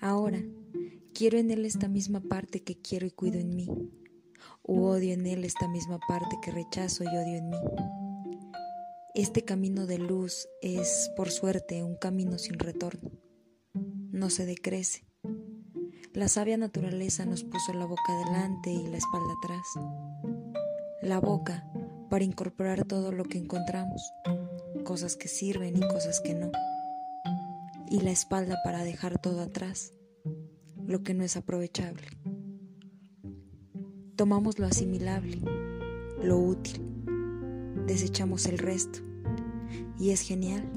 Ahora, quiero en él esta misma parte que quiero y cuido en mí, o odio en él esta misma parte que rechazo y odio en mí. Este camino de luz es, por suerte, un camino sin retorno. No se decrece. La sabia naturaleza nos puso la boca delante y la espalda atrás. La boca para incorporar todo lo que encontramos, cosas que sirven y cosas que no y la espalda para dejar todo atrás, lo que no es aprovechable. Tomamos lo asimilable, lo útil, desechamos el resto y es genial.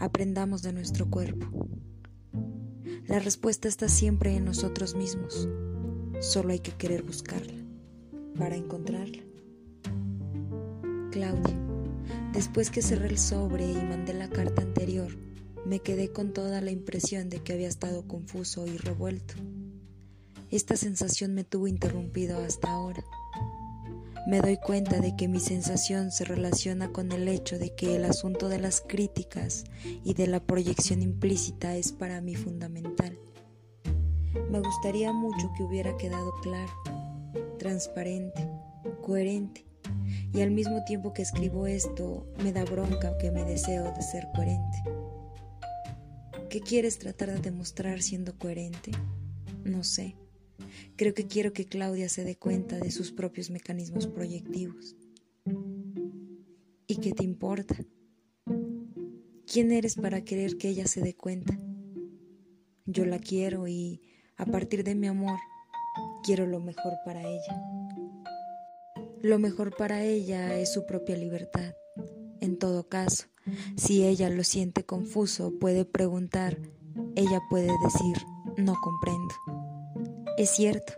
Aprendamos de nuestro cuerpo. La respuesta está siempre en nosotros mismos, solo hay que querer buscarla para encontrarla. Claudia. Después que cerré el sobre y mandé la carta anterior, me quedé con toda la impresión de que había estado confuso y revuelto. Esta sensación me tuvo interrumpido hasta ahora. Me doy cuenta de que mi sensación se relaciona con el hecho de que el asunto de las críticas y de la proyección implícita es para mí fundamental. Me gustaría mucho que hubiera quedado claro, transparente, coherente y al mismo tiempo que escribo esto, me da bronca que me deseo de ser coherente. ¿Qué quieres tratar de demostrar siendo coherente? No sé. Creo que quiero que Claudia se dé cuenta de sus propios mecanismos proyectivos. ¿Y qué te importa? ¿Quién eres para querer que ella se dé cuenta? Yo la quiero y, a partir de mi amor, quiero lo mejor para ella. Lo mejor para ella es su propia libertad. En todo caso, si ella lo siente confuso, puede preguntar, ella puede decir, no comprendo. Es cierto.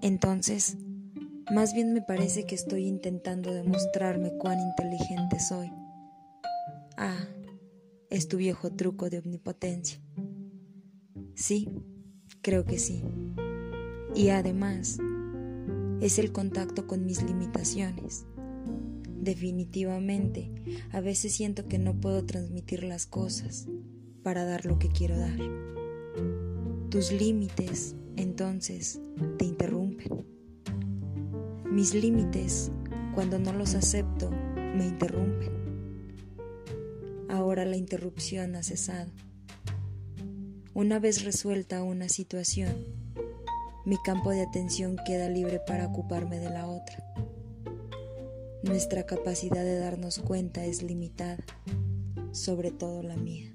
Entonces, más bien me parece que estoy intentando demostrarme cuán inteligente soy. Ah, es tu viejo truco de omnipotencia. Sí, creo que sí. Y además, es el contacto con mis limitaciones. Definitivamente, a veces siento que no puedo transmitir las cosas para dar lo que quiero dar. Tus límites, entonces, te interrumpen. Mis límites, cuando no los acepto, me interrumpen. Ahora la interrupción ha cesado. Una vez resuelta una situación, mi campo de atención queda libre para ocuparme de la otra. Nuestra capacidad de darnos cuenta es limitada, sobre todo la mía.